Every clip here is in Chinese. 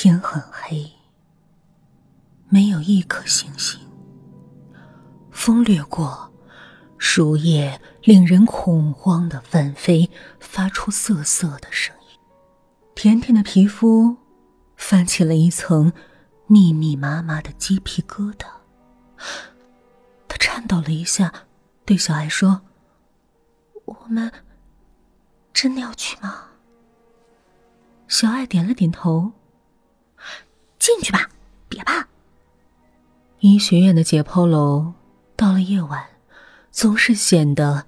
天很黑，没有一颗星星。风掠过，树叶令人恐慌的翻飞，发出瑟瑟的声音。甜甜的皮肤泛起了一层密密麻麻的鸡皮疙瘩。他颤抖了一下，对小爱说：“我们真的要去吗？”小爱点了点头。进去吧，别怕。医学院的解剖楼到了夜晚，总是显得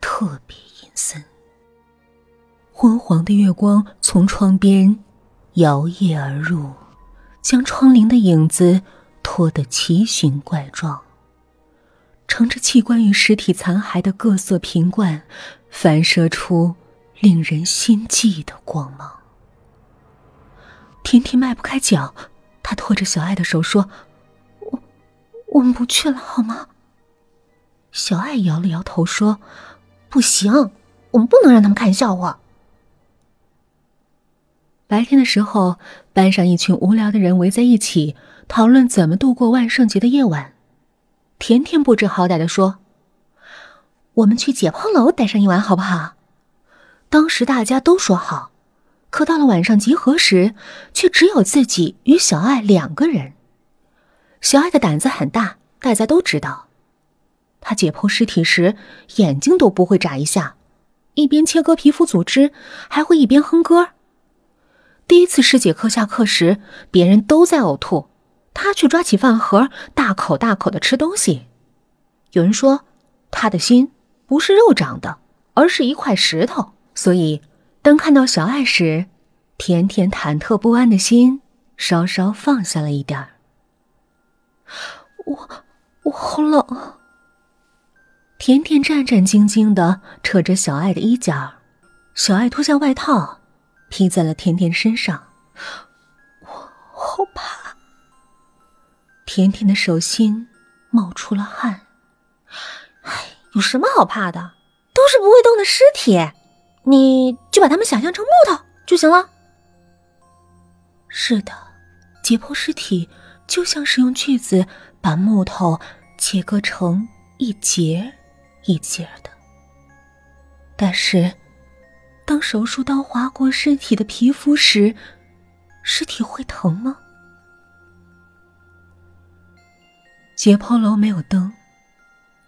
特别阴森。昏黄的月光从窗边摇曳而入，将窗棂的影子拖得奇形怪状。盛着器官与尸体残骸的各色瓶罐，反射出令人心悸的光芒。甜甜迈不开脚。他拖着小爱的手说：“我，我们不去了，好吗？”小爱摇了摇头说：“不行，我们不能让他们看笑话。”白天的时候，班上一群无聊的人围在一起讨论怎么度过万圣节的夜晚。甜甜不知好歹的说：“我们去解剖楼待上一晚，好不好？”当时大家都说好。可到了晚上集合时，却只有自己与小爱两个人。小爱的胆子很大，大家都知道。他解剖尸体时，眼睛都不会眨一下，一边切割皮肤组织，还会一边哼歌。第一次尸解课下课时，别人都在呕吐，他却抓起饭盒，大口大口的吃东西。有人说，他的心不是肉长的，而是一块石头，所以。当看到小爱时，甜甜忐忑不安的心稍稍放下了一点儿。我我好冷。甜甜战战兢兢的扯着小爱的衣角，小爱脱下外套，披在了甜甜身上。我好怕。甜甜的手心冒出了汗。哎，有什么好怕的？都是不会动的尸体。你就把它们想象成木头就行了。是的，解剖尸体就像是用锯子把木头切割成一节一节的。但是，当手术刀划过尸体的皮肤时，尸体会疼吗？解剖楼没有灯，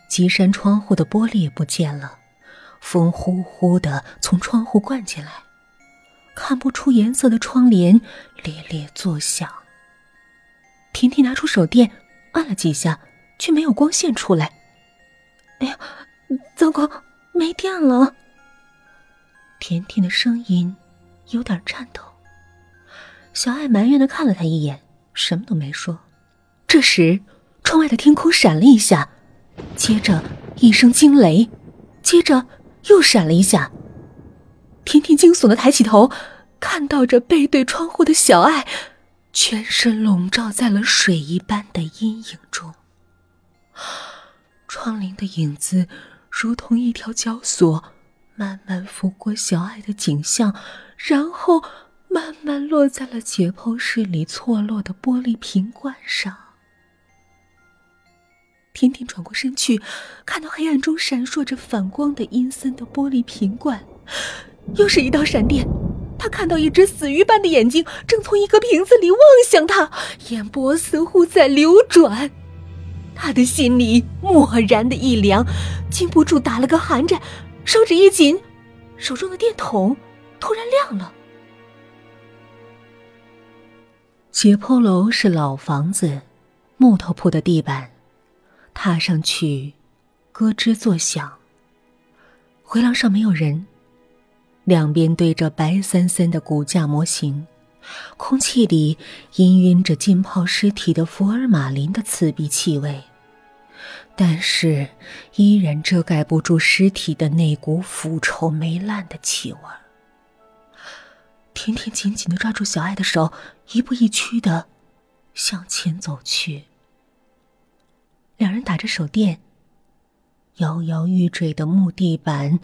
机山窗户的玻璃也不见了。风呼呼的从窗户灌进来，看不出颜色的窗帘猎猎作响。婷婷拿出手电，按了几下，却没有光线出来。哎呀，糟糕，没电了！甜甜的声音有点颤抖。小爱埋怨的看了他一眼，什么都没说。这时，窗外的天空闪了一下，接着一声惊雷，接着。又闪了一下，甜甜惊悚的抬起头，看到着背对窗户的小爱，全身笼罩在了水一般的阴影中。窗棂的影子如同一条绞索，慢慢拂过小爱的颈项，然后慢慢落在了解剖室里错落的玻璃瓶罐上。甜甜转过身去，看到黑暗中闪烁着反光的阴森的玻璃瓶罐，又是一道闪电。他看到一只死鱼般的眼睛正从一个瓶子里望向他，眼波似乎在流转。他的心里蓦然的一凉，禁不住打了个寒颤，手指一紧，手中的电筒突然亮了。解剖楼是老房子，木头铺的地板。踏上去，咯吱作响。回廊上没有人，两边堆着白森森的骨架模型，空气里氤氲着浸泡尸体的福尔马林的刺鼻气味，但是依然遮盖不住尸体的那股腐臭霉烂的气味。甜甜紧紧的抓住小爱的手，一步一趋的向前走去。两人打着手电，摇摇欲坠的木地板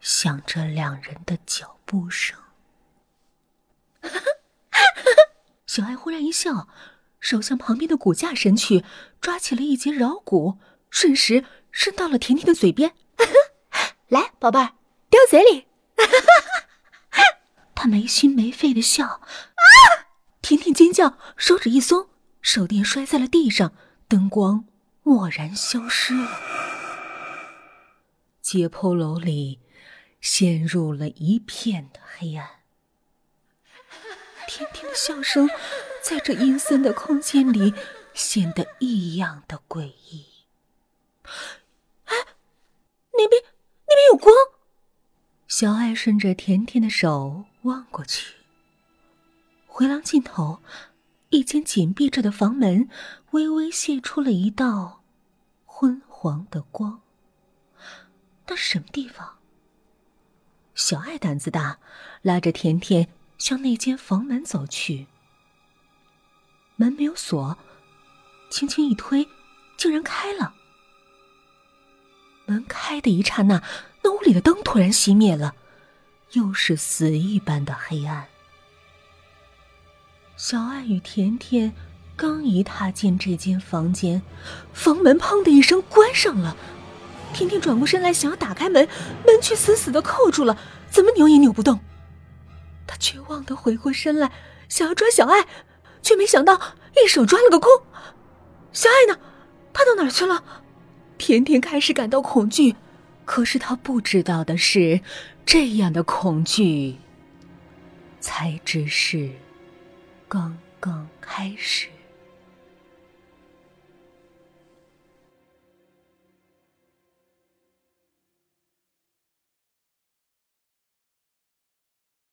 响着两人的脚步声。小爱忽然一笑，手向旁边的骨架伸去，抓起了一截桡骨，瞬时伸到了甜甜的嘴边。来，宝贝儿，叼嘴里。他没心没肺的笑，啊！甜甜尖叫，手指一松，手电摔在了地上，灯光蓦然消失了。解剖楼里陷入了一片的黑暗。甜甜的笑声在这阴森的空间里显得异样的诡异。哎，那边，那边有光。小爱顺着甜甜的手望过去，回廊尽头，一间紧闭着的房门微微泄出了一道黄的光。那是什么地方？小爱胆子大，拉着甜甜向那间房门走去。门没有锁，轻轻一推，竟然开了。门开的一刹那，那屋里的灯突然熄灭了，又是死一般的黑暗。小爱与甜甜刚一踏进这间房间，房门砰的一声关上了。甜甜转过身来，想要打开门，门却死死的扣住了，怎么扭也扭不动。他绝望的回过身来，想要抓小爱，却没想到一手抓了个空。小爱呢？她到哪去了？甜甜开始感到恐惧，可是她不知道的是，这样的恐惧才只是刚刚开始。